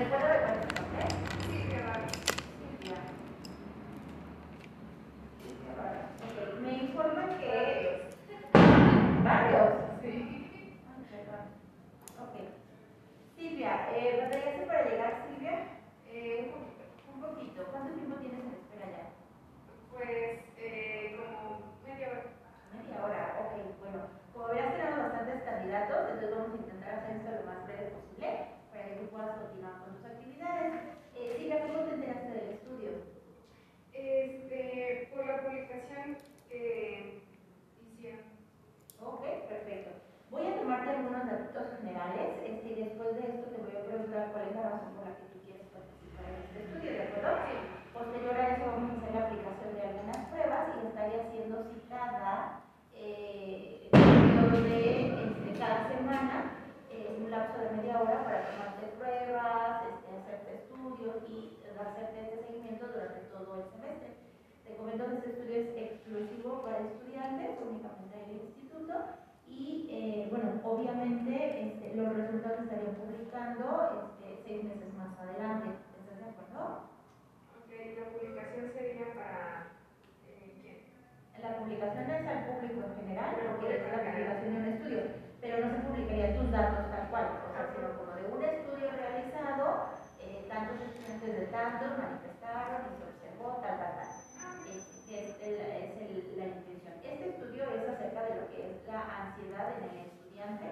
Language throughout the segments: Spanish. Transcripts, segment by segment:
Recuérdame cuál es tu nombre. Silvia Vargas. Silvia. Silvia Vargas. Ok, me informan que varios. Sí. Ok. Silvia, eh, ¿batallaste para llegar, Silvia? Eh, un poquito. Un poquito. ¿Cuánto tiempo tienes en espera ya? Pues eh, como media hora. Media hora, ok, bueno, como verás tenemos bastantes candidatos, entonces vamos a intentar hacer esto lo más breve posible tú puedas continuar con tus actividades. Eh, Silvia, ¿cómo te enteraste del estudio? Este, por la publicación que hicieron. Ok, perfecto. Voy a tomarte algunos datos generales este, y después de esto te voy a preguntar cuál es la razón por la que tú quieres participar en este estudio, ¿de acuerdo? Sí. Posterior a eso vamos a hacer la aplicación de algunas pruebas y estaría siendo citada eh, periodo de este, cada semana, eh, un lapso de media hora para tomarte pruebas, este, hacerte estudios y hacerte este seguimiento durante todo el semestre. Te comento que este estudio es exclusivo para estudiantes, únicamente del instituto, y eh, bueno, obviamente este, los resultados estarían publicando este, seis meses más adelante. ¿Estás de acuerdo? Ok, la publicación sería para eh, quién? La publicación es al público en general, porque es la publicación de un estudio, pero no se publicaría tus datos tal cual, o sea, sino como de un estudio realizado, eh, tantos estudiantes de tantos manifestaron y se observó tal, tal, tal. Es, es, es el- la intención. Este estudio es acerca de lo que es la ansiedad en el estudiante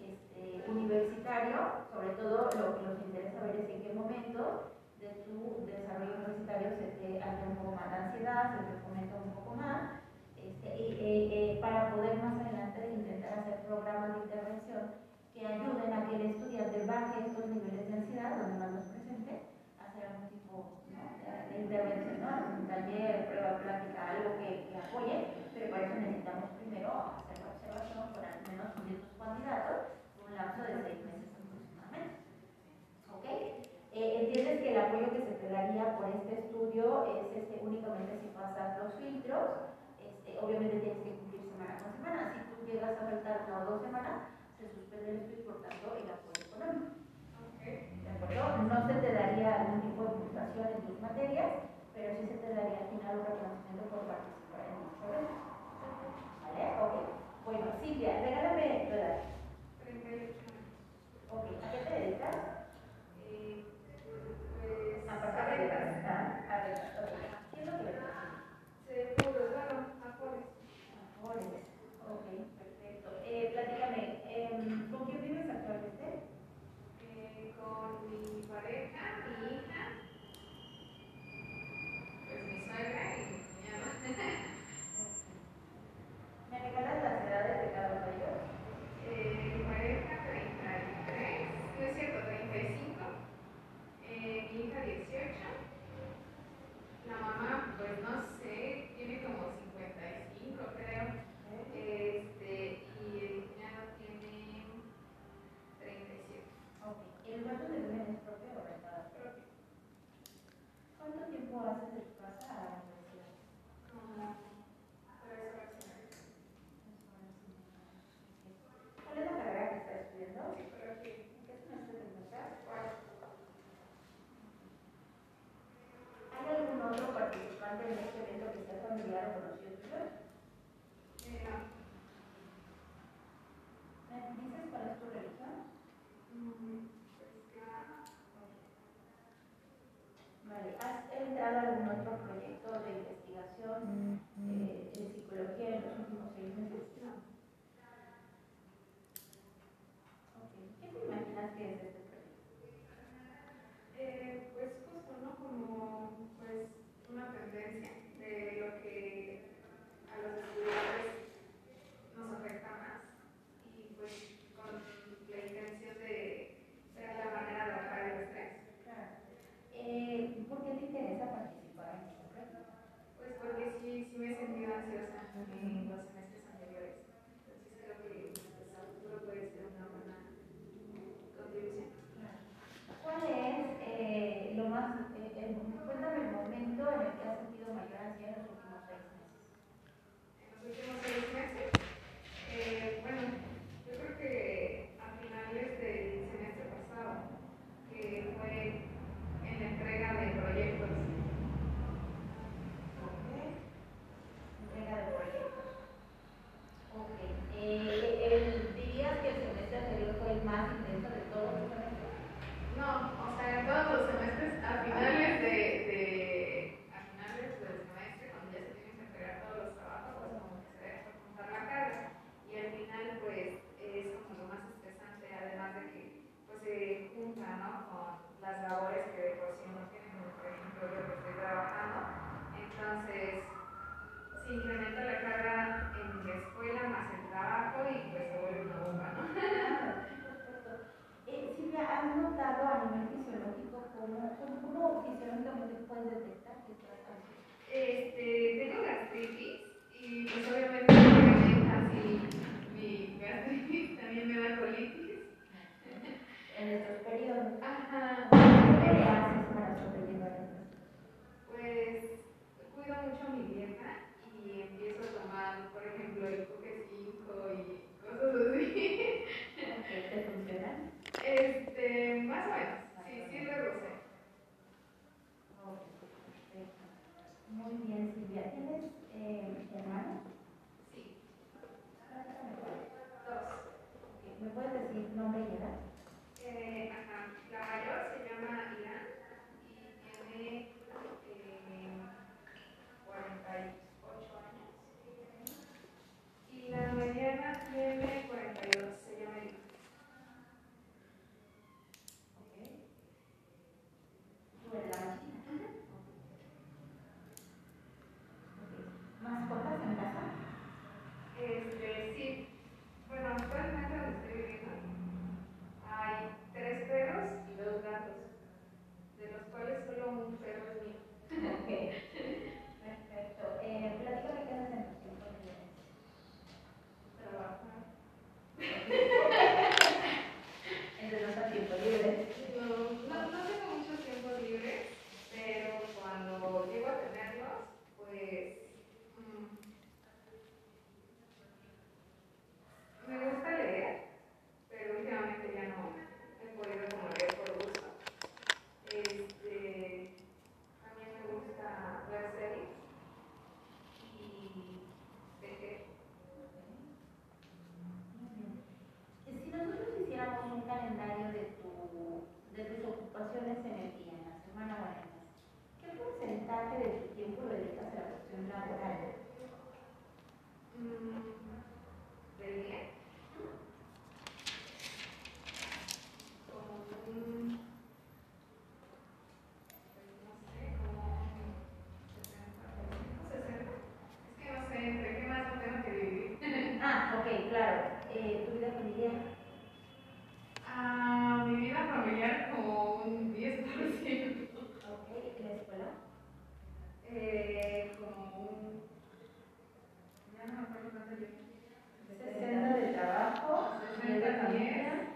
este, universitario, sobre todo lo que nos interesa ver es en qué momento de tu desarrollo universitario se te hace un poco más de ansiedad, se te fomenta un poco más, este, eh, eh, para poder más adelante intentar hacer programas de intervención que ayuden a que el estudiante baje estos niveles de ansiedad, donde más los presente, hacer algún tipo ¿no? de, de intervención, ¿no? Hacer un taller, prueba práctica, algo que, que apoye, pero para eso necesitamos primero hacer la observación con al menos un de tus candidatos, un lapso de seis meses aproximadamente. ¿Ok? Eh, entiendes que el apoyo que se te daría por este estudio es este, únicamente si pasas los filtros, este, obviamente tienes que cumplir semana con semana. Si tú llegas a faltar una o dos semanas, se suspende el estudio y por tanto el apoyo económico. ¿De acuerdo? No se te daría algún tipo de puntuación en tus materias, pero sí se te daría al final un reconocimiento por participar en este evento. ¿Vale? Ok. Bueno, Silvia, regálame tu edad. 38 años. Ok, ¿a qué te dedicas? Eh, pues. De a ver, ok. ¿Qué es lo que le pasa? Seguros, bueno, afores. Amores. Ok, perfecto. Eh, platícame, em, ¿con quién vives actualmente? Eh, con mi pareja, mi hija, pues mi suegra y mi cuñado. ¿Me regalas las edades de cada uno de ellos? Eh, mi pareja 33, no es cierto, 35. Eh, mi hija 18. La mamá, pues no sé, tiene como 55 creo. Este, y el cuñado tiene 37. Ok. ¿El lugar donde viven es propio o rentado? Propio. ¿Cuánto tiempo haces de tu casa a la universidad? Como tres horas y media. ¿Cuál es la carrera que estás estudiando? Psicología. ¿En qué semestre te encuentras? Cuarto. ¿Hay algún otro participante en este evento que sea familiar o conocido tuyo? Eh, no. ¿Me dices cuál es tu religión? Mm, cristiana. Vale, ¿has entrado a algún otro proyecto de investigación eh, de psicología en los últimos seis meses? Ok, ¿qué te fisiológicamente pueden detectar que tratan? Este, tengo gastritis y pues obviamente así mi gastritis también me da colitis. En estos periodos. Ajá. ¿Qué haces para sobrellevar esto? Pues cuido mucho mi También.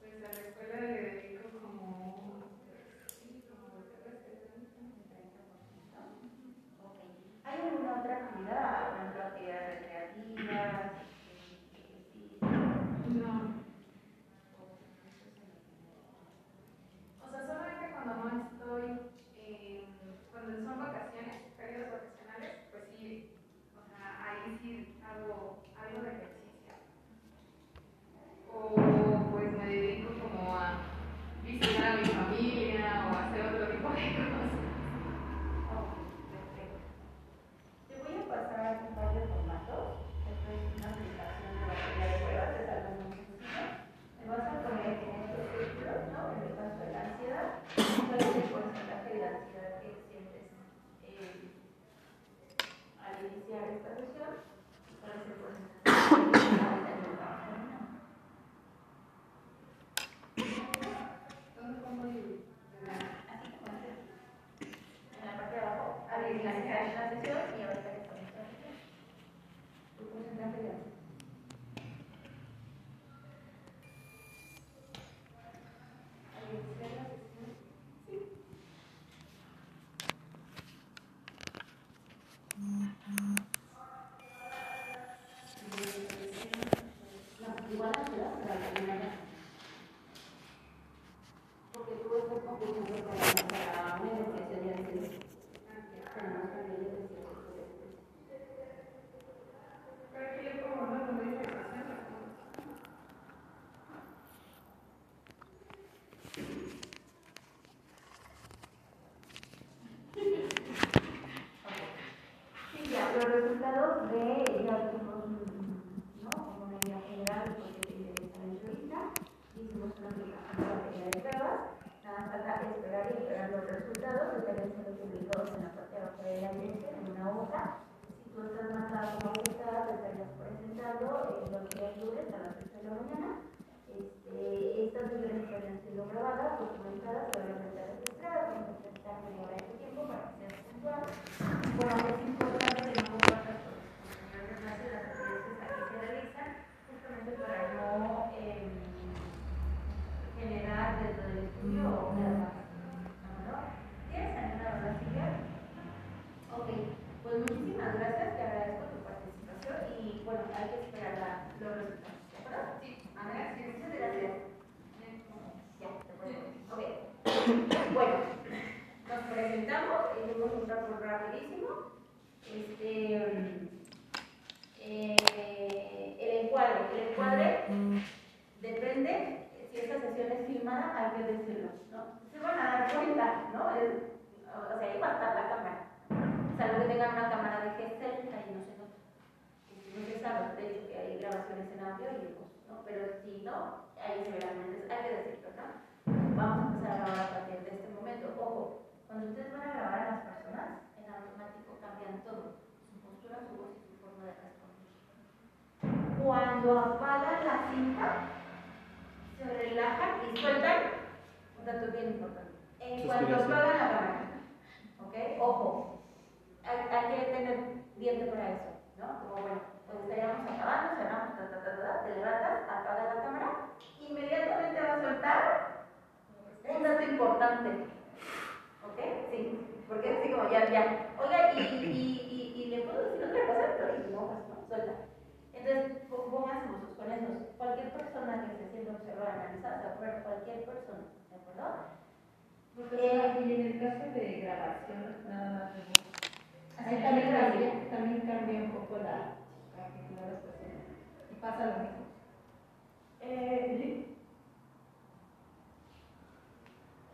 Pues a la escuela le dedico como. Sí, como Ok. ¿Hay alguna otra actividad? ¿Por ejemplo, actividades recreativas? Este, no. O sea, solamente cuando no estoy, eh, cuando son vacaciones, periodos vacacionales, pues sí, o sea, ahí sí hago algo de ejercicio. iniciar esta sesión. hablado de ya tuvimos ¿no? como una idea general porque está hecho hicimos una aplicación de pruebas, nada falta esperar y esperar los resultados, que también publicados en la parte de abajo de la dirección, en una hoja. Si tú estás marcado como gustada, te estarías presentando en lo que es lunes a las 3 de la mañana. Este, estas diferencias han sido grabadas, documentadas, Bueno, nos presentamos, hicimos un trabajo rapidísimo. Este, eh, el encuadre, el encuadre depende, si esta sesión es filmada, hay que decirlo, ¿no? Se van a dar cuenta, ¿no? Es- o sea, ahí va a estar la cámara. Salvo que tengan una cámara de gestel, ahí no se nota. No se sabe, de hecho, que hay grabaciones en audio y ¿no? Pero si no, ahí se verán, entonces hay que decirlo, ¿no? Vamos a empezar a grabar a partir de este momento. Ojo, cuando ustedes van a grabar a las personas, en automático cambian todo. Su postura, su voz y su forma de responder. Cuando apagan la cinta, se relajan y sueltan. Un dato bien importante. En cuanto apagan la cámara. ¿Ok? Ojo. Hay, hay que tener diente para eso. ¿No? Como bueno, pues estaríamos acabando, cerramos, ta, ta, ta, ta, ta, te levantas, apagas la cámara, inmediatamente va a soltar un dato importante. ¿Ok? Sí. Porque es así como ya, ya. Oiga, y, y, y, y le puedo decir otra cosa, pero y no, pues no, suelta. Entonces, po- pónganse usos con esos. Cualquier persona que se sienta observada, analizada, se acuerda, cualquier persona, ¿de acuerdo? Profesora, y en el caso de grabación, nada más ahí también cambia, también cambia un poco la de las personas. Y pasa lo mismo. Eh,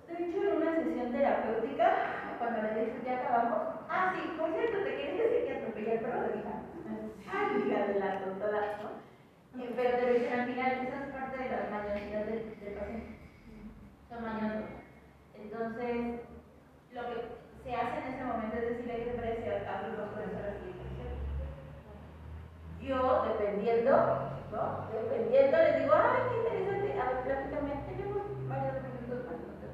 de hecho, en una sesión terapéutica, cuando le dije ya acabamos, ah, sí, por cierto, te quería decir que atropellé al perro de hija. Ay, hija de la tontada, ¿no? Eh, Pero te dicen al final, esa es parte de la mañosidad del, del paciente. Son. Entonces, lo que se hace en ese momento es decirle que parece a por esa respiración. Yo, dependiendo, ¿no? Dependiendo, les digo, ay, qué interesante, a ver, platícame, tenemos varios minutos más, no te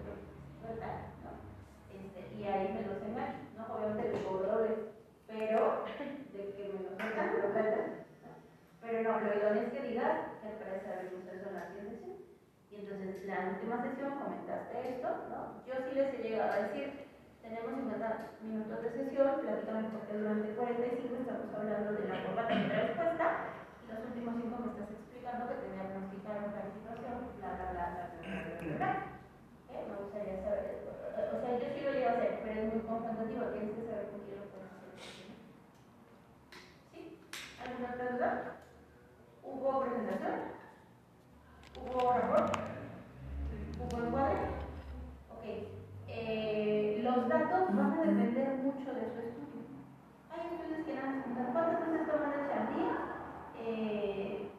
¿verdad? ¿No? Este, y ahí me los engaño, ¿no? Obviamente les cobro pero de que me los cuentan, ¿no? Pero no, lo idóneo es que digas, me parece haber ustedes son las 10 sesiones. Y entonces, la última sesión comentaste esto, ¿no? Yo sí les he llegado a decir, tenemos 50 minutos de sesión, platicamos porque durante 45 estamos hablando de la corbata de la respuesta, y los últimos 5 me estás explicando que te diagnosticaron la situación, bla, bla, bla, bla, bla, bla, ¿Eh? Me gustaría saber, o sea, yo sí lo llevo a hacer, pero es muy confrontativo, tienes que saber con quién lo puedes hacer. ¿Sí? ¿Alguna otra duda? ¿Hubo presentación? ¿Hubo reporte? ¿Hubo encuadre? Ok. Eh, los datos van a depender mucho de su estudio. Hay estudios que dan preguntar cuántas veces toman leche al día, eh,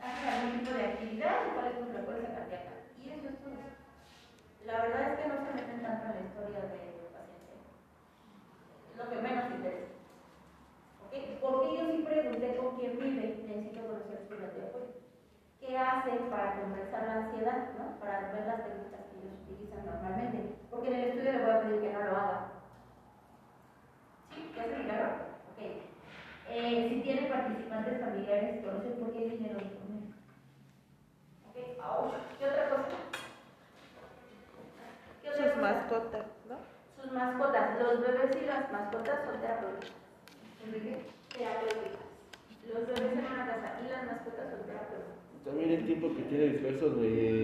hacen algún tipo de actividad y cuál es su frecuencia cardíaca. Y eso es todo. La verdad es que no se meten tanto en la historia del paciente. Es lo que menos interesa. ¿Ok? Porque yo sí pregunté con quién vive, necesito conocer su apoyo. ¿Qué hace para compensar la ansiedad? ¿no? Para ver las técnicas diversos, güey.